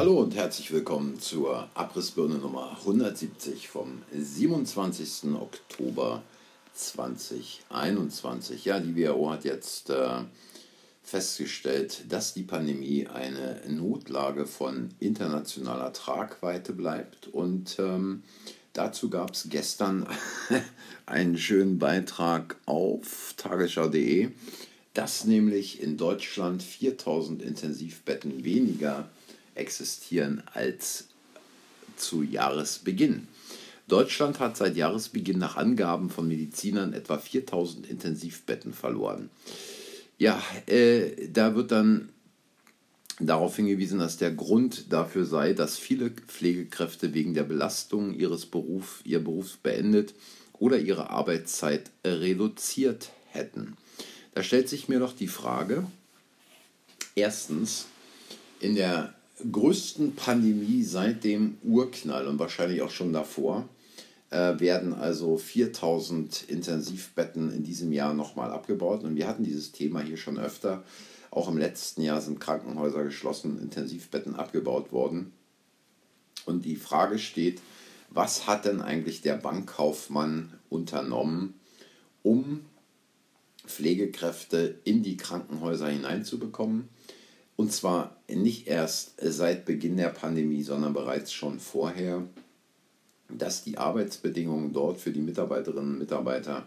Hallo und herzlich willkommen zur Abrissbirne Nummer 170 vom 27. Oktober 2021. Ja, die WHO hat jetzt äh, festgestellt, dass die Pandemie eine Notlage von internationaler Tragweite bleibt und ähm, dazu gab es gestern einen schönen Beitrag auf tagesschau.de, dass nämlich in Deutschland 4000 Intensivbetten weniger existieren als zu Jahresbeginn. Deutschland hat seit Jahresbeginn nach Angaben von Medizinern etwa 4000 Intensivbetten verloren. Ja, äh, da wird dann darauf hingewiesen, dass der Grund dafür sei, dass viele Pflegekräfte wegen der Belastung ihres Berufs, ihr Berufs beendet oder ihre Arbeitszeit reduziert hätten. Da stellt sich mir doch die Frage, erstens, in der größten Pandemie seit dem Urknall und wahrscheinlich auch schon davor äh, werden also 4000 Intensivbetten in diesem Jahr nochmal abgebaut. Und wir hatten dieses Thema hier schon öfter. Auch im letzten Jahr sind Krankenhäuser geschlossen, Intensivbetten abgebaut worden. Und die Frage steht, was hat denn eigentlich der Bankkaufmann unternommen, um Pflegekräfte in die Krankenhäuser hineinzubekommen? Und zwar nicht erst seit Beginn der Pandemie, sondern bereits schon vorher, dass die Arbeitsbedingungen dort für die Mitarbeiterinnen und Mitarbeiter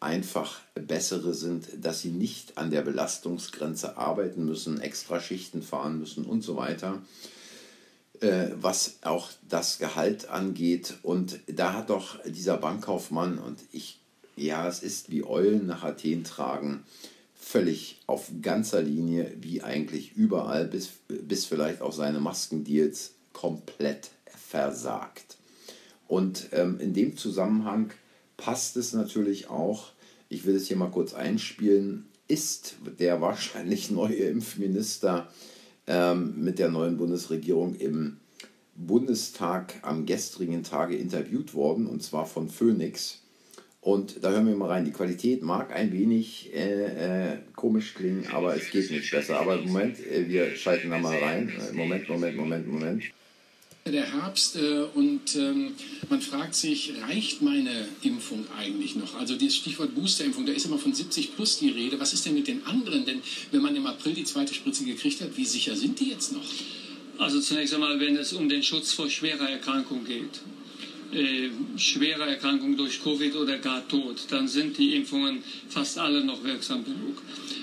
einfach bessere sind, dass sie nicht an der Belastungsgrenze arbeiten müssen, extra Schichten fahren müssen und so weiter, äh, was auch das Gehalt angeht. Und da hat doch dieser Bankkaufmann, und ich, ja, es ist wie Eulen nach Athen tragen, völlig auf ganzer Linie, wie eigentlich überall, bis, bis vielleicht auch seine Maskendeals komplett versagt. Und ähm, in dem Zusammenhang passt es natürlich auch, ich will es hier mal kurz einspielen, ist der wahrscheinlich neue Impfminister ähm, mit der neuen Bundesregierung im Bundestag am gestrigen Tage interviewt worden, und zwar von Phoenix. Und da hören wir mal rein. Die Qualität mag ein wenig äh, äh, komisch klingen, aber es geht nicht besser. Aber Moment, äh, wir schalten da mal rein. Äh, Moment, Moment, Moment, Moment. Der Herbst äh, und ähm, man fragt sich, reicht meine Impfung eigentlich noch? Also das Stichwort Boosterimpfung, da ist immer von 70 plus die Rede. Was ist denn mit den anderen? Denn wenn man im April die zweite Spritze gekriegt hat, wie sicher sind die jetzt noch? Also zunächst einmal, wenn es um den Schutz vor schwerer Erkrankung geht, äh, schwere Erkrankung durch Covid oder gar Tod, dann sind die Impfungen fast alle noch wirksam genug.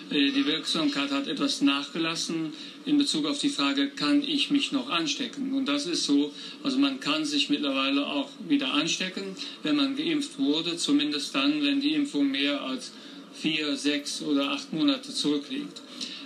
Äh, die Wirksamkeit hat etwas nachgelassen in Bezug auf die Frage, kann ich mich noch anstecken? Und das ist so, also man kann sich mittlerweile auch wieder anstecken, wenn man geimpft wurde, zumindest dann, wenn die Impfung mehr als vier, sechs oder acht Monate zurückliegt.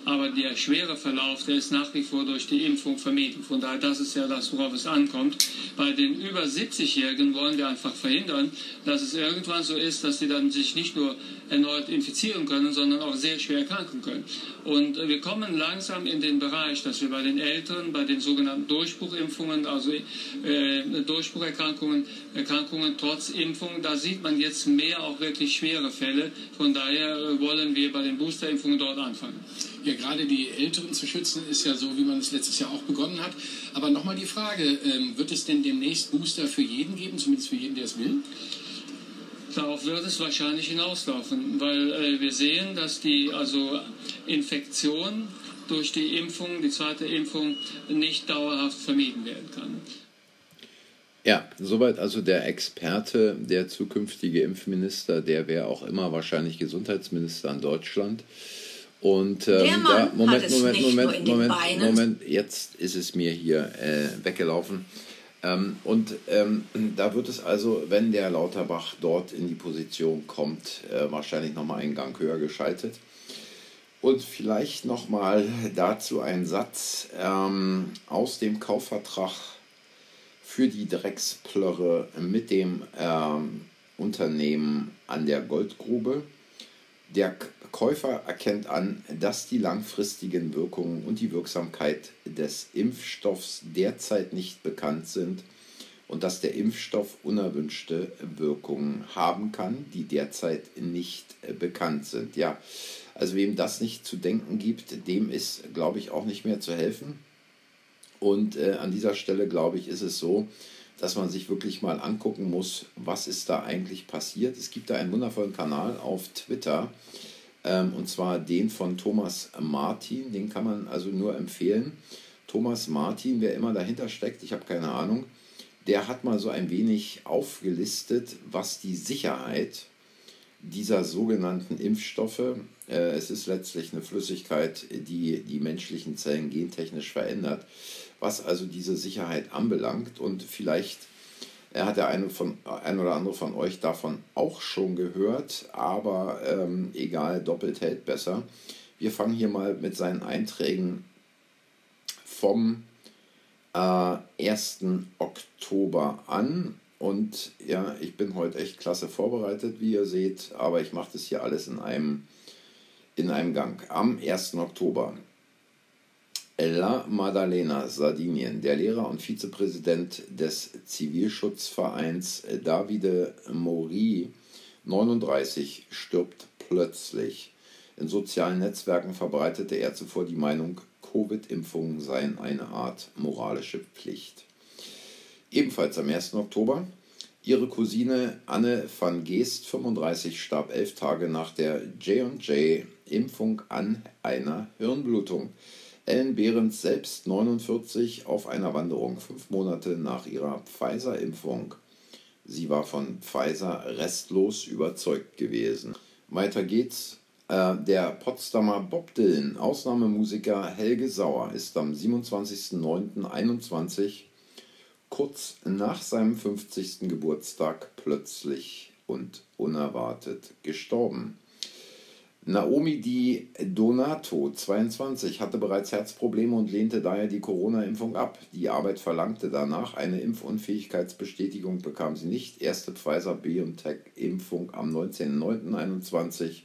Aber der schwere Verlauf, der ist nach wie vor durch die Impfung vermieden. Von daher, das ist ja das, worauf es ankommt. Bei den über 70-Jährigen wollen wir einfach verhindern, dass es irgendwann so ist, dass sie dann sich nicht nur erneut infizieren können, sondern auch sehr schwer erkranken können. Und wir kommen langsam in den Bereich, dass wir bei den Älteren, bei den sogenannten Durchbruchimpfungen, also äh, Durchbrucherkrankungen, Erkrankungen trotz Impfung, da sieht man jetzt mehr auch wirklich schwere Fälle. Von daher äh, wollen wir bei den Boosterimpfungen dort anfangen. Ja, gerade die Älteren zu schützen, ist ja so, wie man es letztes Jahr auch begonnen hat. Aber nochmal die Frage, ähm, wird es denn demnächst Booster für jeden geben, zumindest für jeden, der es will? Darauf wird es wahrscheinlich hinauslaufen, weil äh, wir sehen, dass die also Infektion durch die Impfung, die zweite Impfung, nicht dauerhaft vermieden werden kann. Ja, soweit also der Experte, der zukünftige Impfminister, der wäre auch immer wahrscheinlich Gesundheitsminister in Deutschland. Und ähm, der Mann da, Moment, hat es Moment, nicht Moment, Moment, Beinen. Moment, jetzt ist es mir hier äh, weggelaufen. Ähm, und ähm, da wird es also, wenn der Lauterbach dort in die Position kommt, äh, wahrscheinlich nochmal einen Gang höher geschaltet. Und vielleicht nochmal dazu ein Satz ähm, aus dem Kaufvertrag für die Drecksplörre mit dem ähm, Unternehmen an der Goldgrube. Der Käufer erkennt an, dass die langfristigen Wirkungen und die Wirksamkeit des Impfstoffs derzeit nicht bekannt sind und dass der Impfstoff unerwünschte Wirkungen haben kann, die derzeit nicht bekannt sind. Ja, also wem das nicht zu denken gibt, dem ist, glaube ich, auch nicht mehr zu helfen. Und äh, an dieser Stelle, glaube ich, ist es so, dass man sich wirklich mal angucken muss, was ist da eigentlich passiert. Es gibt da einen wundervollen Kanal auf Twitter, ähm, und zwar den von Thomas Martin, den kann man also nur empfehlen. Thomas Martin, wer immer dahinter steckt, ich habe keine Ahnung, der hat mal so ein wenig aufgelistet, was die Sicherheit dieser sogenannten Impfstoffe, äh, es ist letztlich eine Flüssigkeit, die die menschlichen Zellen gentechnisch verändert, was also diese Sicherheit anbelangt. Und vielleicht äh, hat der eine von, ein oder andere von euch davon auch schon gehört, aber ähm, egal, doppelt hält besser. Wir fangen hier mal mit seinen Einträgen vom äh, 1. Oktober an. Und ja, ich bin heute echt klasse vorbereitet, wie ihr seht, aber ich mache das hier alles in einem, in einem Gang. Am 1. Oktober La Maddalena, Sardinien. Der Lehrer und Vizepräsident des Zivilschutzvereins Davide Mori, 39, stirbt plötzlich. In sozialen Netzwerken verbreitete er zuvor die Meinung, Covid-Impfungen seien eine Art moralische Pflicht. Ebenfalls am 1. Oktober. Ihre Cousine Anne van Geest, 35, starb elf Tage nach der J&J-Impfung an einer Hirnblutung. Ellen Behrens selbst 49 auf einer Wanderung, fünf Monate nach ihrer Pfizer-Impfung. Sie war von Pfizer restlos überzeugt gewesen. Weiter geht's. Äh, der Potsdamer Bob Dylan, Ausnahmemusiker Helge Sauer, ist am 27.09.21 kurz nach seinem 50. Geburtstag plötzlich und unerwartet gestorben. Naomi Di Donato, 22, hatte bereits Herzprobleme und lehnte daher die Corona-Impfung ab. Die Arbeit verlangte danach eine Impfunfähigkeitsbestätigung, bekam sie nicht. Erste Pfizer-BioNTech-Impfung am 19.09.21.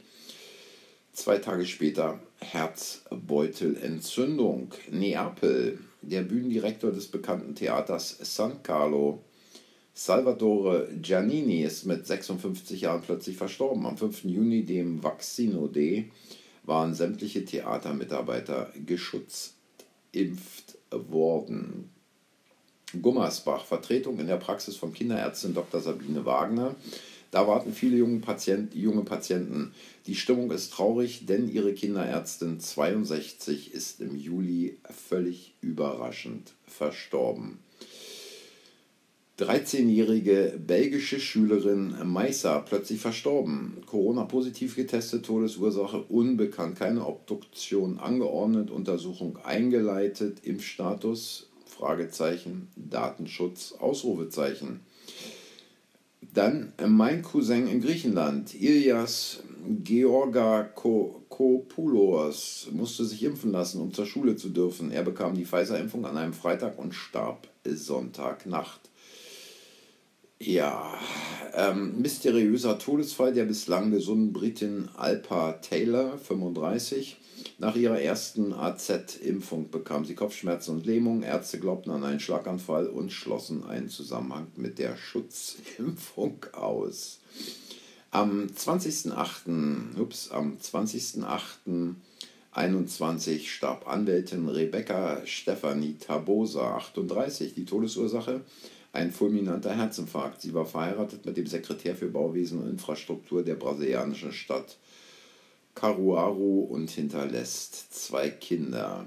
Zwei Tage später Herzbeutelentzündung. Neapel. Der Bühnendirektor des bekannten Theaters San Carlo Salvatore Giannini ist mit 56 Jahren plötzlich verstorben. Am 5. Juni, dem Vaccino Day, waren sämtliche Theatermitarbeiter geschützt impft worden. Gummersbach, Vertretung in der Praxis von Kinderärztin Dr. Sabine Wagner. Da warten viele junge, Patient, junge Patienten. Die Stimmung ist traurig, denn ihre Kinderärztin 62 ist im Juli völlig überraschend verstorben. 13-jährige belgische Schülerin Meissa plötzlich verstorben. Corona-positiv getestet, Todesursache unbekannt, keine Obduktion angeordnet, Untersuchung eingeleitet, Impfstatus, Fragezeichen, Datenschutz, Ausrufezeichen. Dann mein Cousin in Griechenland, Ilias Georgakopoulos, musste sich impfen lassen, um zur Schule zu dürfen. Er bekam die Pfizer-Impfung an einem Freitag und starb Sonntagnacht. Ja, ähm, mysteriöser Todesfall der bislang gesunden Britin Alpa Taylor, 35. Nach ihrer ersten AZ-Impfung bekam sie Kopfschmerzen und Lähmung. Ärzte glaubten an einen Schlaganfall und schlossen einen Zusammenhang mit der Schutzimpfung aus. Am 20.08. Ups, am 20.08.21 starb Anwältin Rebecca Stefanie Tabosa, 38. Die Todesursache ein fulminanter Herzinfarkt. Sie war verheiratet mit dem Sekretär für Bauwesen und Infrastruktur der brasilianischen Stadt Caruaru und hinterlässt zwei Kinder.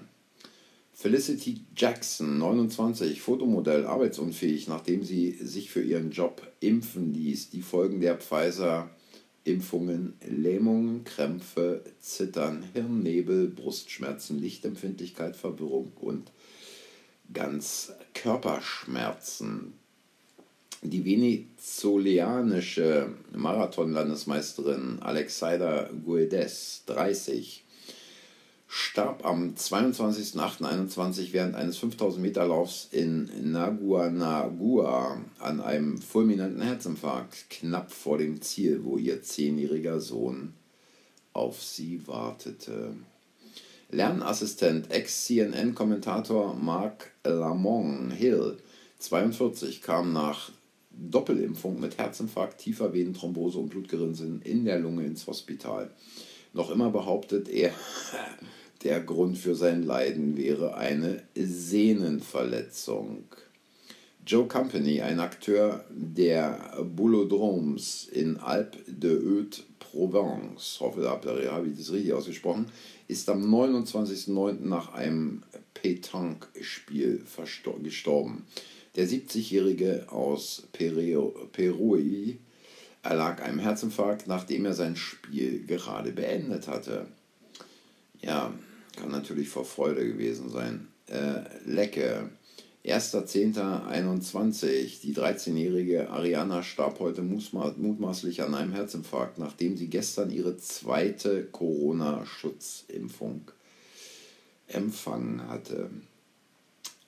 Felicity Jackson, 29, Fotomodell, arbeitsunfähig, nachdem sie sich für ihren Job impfen ließ. Die Folgen der Pfizer-Impfungen: Lähmungen, Krämpfe, Zittern, Hirnnebel, Brustschmerzen, Lichtempfindlichkeit, Verwirrung und ganz Körperschmerzen. Die venezoleanische Marathonlandesmeisterin Alexaida Guedes, 30, starb am 22.08.21 während eines 5000 Meter Laufs in Naguanagua an einem fulminanten Herzinfarkt, knapp vor dem Ziel, wo ihr zehnjähriger Sohn auf sie wartete. Lernassistent, Ex-CNN-Kommentator Mark Lamont Hill, 42, kam nach Doppelimpfung mit Herzinfarkt, tiefer Venenthrombose und Blutgerinnseln in der Lunge ins Hospital. Noch immer behauptet er, Der Grund für sein Leiden wäre eine Sehnenverletzung. Joe Company, ein Akteur der Boulodromes in Alpes de Haute Provence, hoffe, da habe ich das richtig ausgesprochen, ist am 29.09. nach einem Petanque-Spiel gestorben. Der 70-Jährige aus Perui erlag einem Herzinfarkt, nachdem er sein Spiel gerade beendet hatte. Ja, kann natürlich vor Freude gewesen sein. Äh, Lecke. 1.10.21. Die 13-jährige Ariana starb heute mutmaßlich an einem Herzinfarkt, nachdem sie gestern ihre zweite Corona-Schutzimpfung empfangen hatte.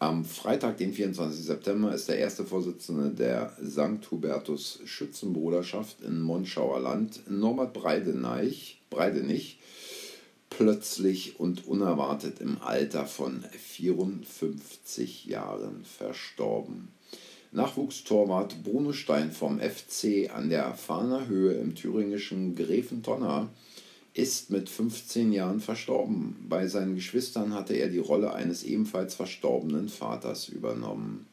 Am Freitag, den 24. September, ist der erste Vorsitzende der St. Hubertus Schützenbruderschaft in Monschauer Land, Norbert Breidenich, Breidenich, plötzlich und unerwartet im Alter von 54 Jahren verstorben. Nachwuchstorwart Bruno Stein vom FC an der Fahner Höhe im thüringischen Gräfentonner ist mit 15 Jahren verstorben. Bei seinen Geschwistern hatte er die Rolle eines ebenfalls verstorbenen Vaters übernommen.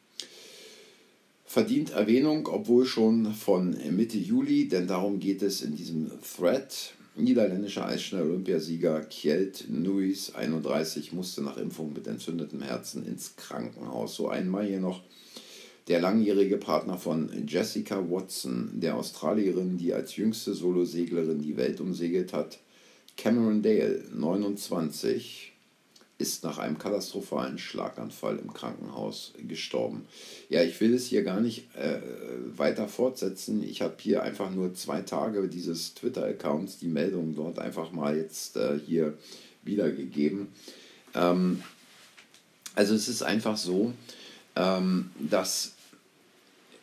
Verdient Erwähnung, obwohl schon von Mitte Juli, denn darum geht es in diesem Thread. Niederländischer Eisschnell-Olympiasieger Kjeld Nuis, 31, musste nach Impfung mit entzündetem Herzen ins Krankenhaus. So einmal hier noch der langjährige Partner von Jessica Watson, der Australierin, die als jüngste Soloseglerin die Welt umsegelt hat, Cameron Dale, 29, ist nach einem katastrophalen Schlaganfall im Krankenhaus gestorben. Ja, ich will es hier gar nicht äh, weiter fortsetzen. Ich habe hier einfach nur zwei Tage dieses Twitter-Accounts, die Meldung dort einfach mal jetzt äh, hier wiedergegeben. Ähm, also es ist einfach so, ähm, dass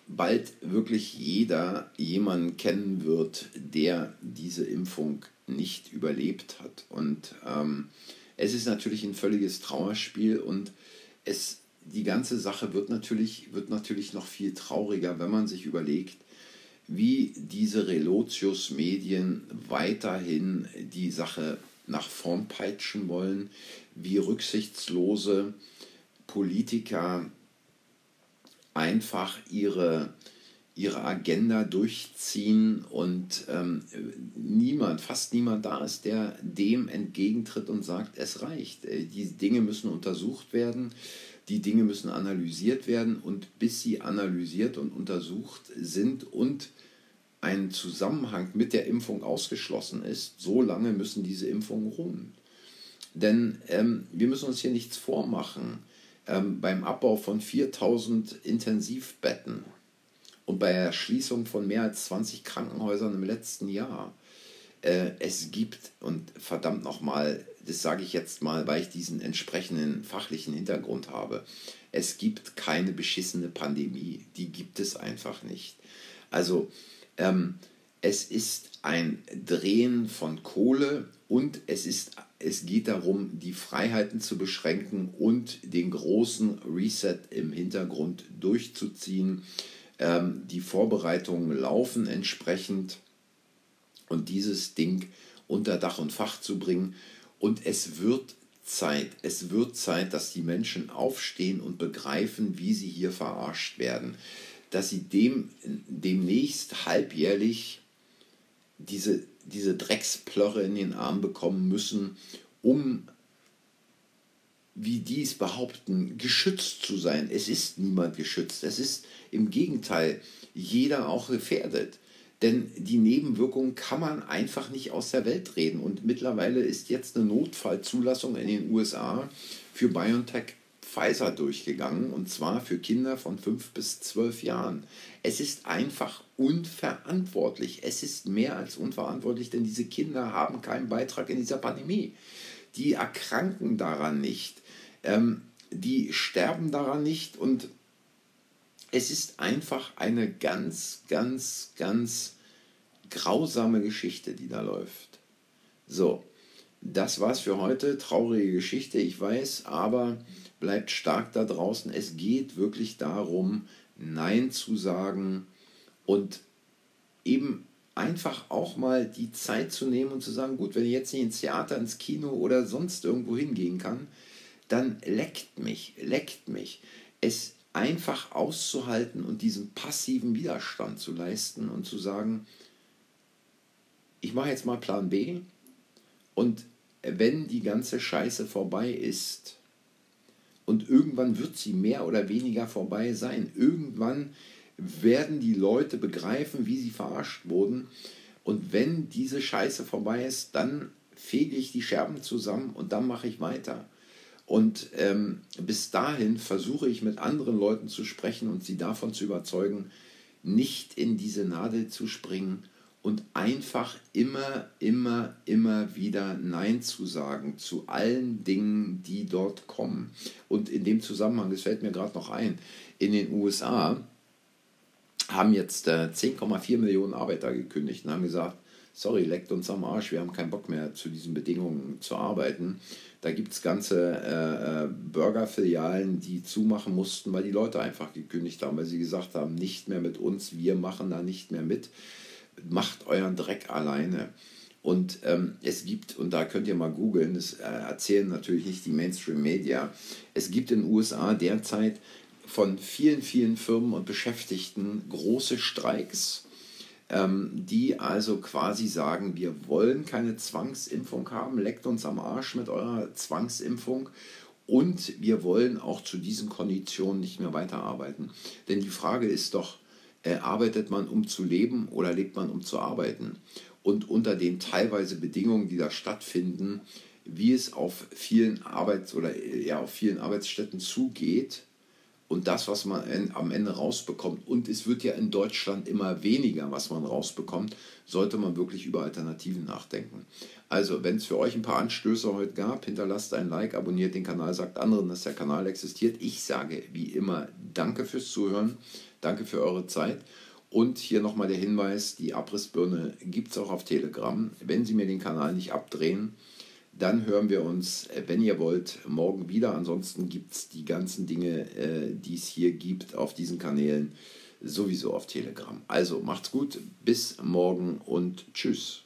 bald wirklich jeder jemanden kennen wird, der diese Impfung nicht überlebt hat. Und ähm, es ist natürlich ein völliges Trauerspiel und es, die ganze Sache wird natürlich, wird natürlich noch viel trauriger, wenn man sich überlegt, wie diese Relotius-Medien weiterhin die Sache nach vorn peitschen wollen, wie rücksichtslose Politiker einfach ihre ihre Agenda durchziehen und ähm, niemand, fast niemand da ist, der dem entgegentritt und sagt, es reicht. Äh, die Dinge müssen untersucht werden, die Dinge müssen analysiert werden und bis sie analysiert und untersucht sind und ein Zusammenhang mit der Impfung ausgeschlossen ist, so lange müssen diese Impfungen ruhen. Denn ähm, wir müssen uns hier nichts vormachen. Ähm, beim Abbau von 4000 Intensivbetten und bei der Schließung von mehr als 20 Krankenhäusern im letzten Jahr. Äh, es gibt, und verdammt nochmal, das sage ich jetzt mal, weil ich diesen entsprechenden fachlichen Hintergrund habe, es gibt keine beschissene Pandemie. Die gibt es einfach nicht. Also ähm, es ist ein Drehen von Kohle und es, ist, es geht darum, die Freiheiten zu beschränken und den großen Reset im Hintergrund durchzuziehen. Ähm, die Vorbereitungen laufen entsprechend und dieses Ding unter Dach und Fach zu bringen. Und es wird Zeit, es wird Zeit, dass die Menschen aufstehen und begreifen, wie sie hier verarscht werden. Dass sie dem, demnächst halbjährlich diese, diese Drecksplörre in den Arm bekommen müssen, um wie die es behaupten, geschützt zu sein. Es ist niemand geschützt. Es ist im Gegenteil jeder auch gefährdet. Denn die Nebenwirkungen kann man einfach nicht aus der Welt reden. Und mittlerweile ist jetzt eine Notfallzulassung in den USA für BioNTech Pfizer durchgegangen. Und zwar für Kinder von 5 bis 12 Jahren. Es ist einfach unverantwortlich. Es ist mehr als unverantwortlich, denn diese Kinder haben keinen Beitrag in dieser Pandemie. Die erkranken daran nicht ähm, die sterben daran nicht und es ist einfach eine ganz, ganz, ganz grausame Geschichte, die da läuft. So, das war's für heute. Traurige Geschichte, ich weiß, aber bleibt stark da draußen. Es geht wirklich darum, Nein zu sagen und eben einfach auch mal die Zeit zu nehmen und zu sagen, gut, wenn ich jetzt nicht ins Theater, ins Kino oder sonst irgendwo hingehen kann, dann leckt mich, leckt mich. Es einfach auszuhalten und diesen passiven Widerstand zu leisten und zu sagen, ich mache jetzt mal Plan B und wenn die ganze Scheiße vorbei ist, und irgendwann wird sie mehr oder weniger vorbei sein, irgendwann werden die Leute begreifen, wie sie verarscht wurden. Und wenn diese Scheiße vorbei ist, dann fege ich die Scherben zusammen und dann mache ich weiter. Und ähm, bis dahin versuche ich mit anderen Leuten zu sprechen und sie davon zu überzeugen, nicht in diese Nadel zu springen und einfach immer, immer, immer wieder Nein zu sagen zu allen Dingen, die dort kommen. Und in dem Zusammenhang, das fällt mir gerade noch ein, in den USA haben jetzt äh, 10,4 Millionen Arbeiter gekündigt und haben gesagt, sorry, leckt uns am Arsch, wir haben keinen Bock mehr zu diesen Bedingungen zu arbeiten. Da gibt es ganze äh, äh, Burgerfilialen, die zumachen mussten, weil die Leute einfach gekündigt haben, weil sie gesagt haben, nicht mehr mit uns, wir machen da nicht mehr mit. Macht euren Dreck alleine. Und ähm, es gibt, und da könnt ihr mal googeln, das äh, erzählen natürlich nicht die Mainstream-Media, es gibt in den USA derzeit von vielen, vielen Firmen und Beschäftigten große Streiks, die also quasi sagen, wir wollen keine Zwangsimpfung haben, leckt uns am Arsch mit eurer Zwangsimpfung und wir wollen auch zu diesen Konditionen nicht mehr weiterarbeiten. Denn die Frage ist doch, äh, arbeitet man um zu leben oder lebt man um zu arbeiten? Und unter den teilweise Bedingungen, die da stattfinden, wie es auf vielen Arbeits- oder ja, auf vielen Arbeitsstätten zugeht, und das, was man am Ende rausbekommt, und es wird ja in Deutschland immer weniger, was man rausbekommt, sollte man wirklich über Alternativen nachdenken. Also, wenn es für euch ein paar Anstöße heute gab, hinterlasst ein Like, abonniert den Kanal, sagt anderen, dass der Kanal existiert. Ich sage wie immer Danke fürs Zuhören, danke für eure Zeit. Und hier nochmal der Hinweis, die Abrissbirne gibt es auch auf Telegram. Wenn Sie mir den Kanal nicht abdrehen, dann hören wir uns, äh, wenn ihr wollt, morgen wieder. Ansonsten gibt es die ganzen Dinge, äh, die es hier gibt auf diesen Kanälen, sowieso auf Telegram. Also macht's gut, bis morgen und tschüss.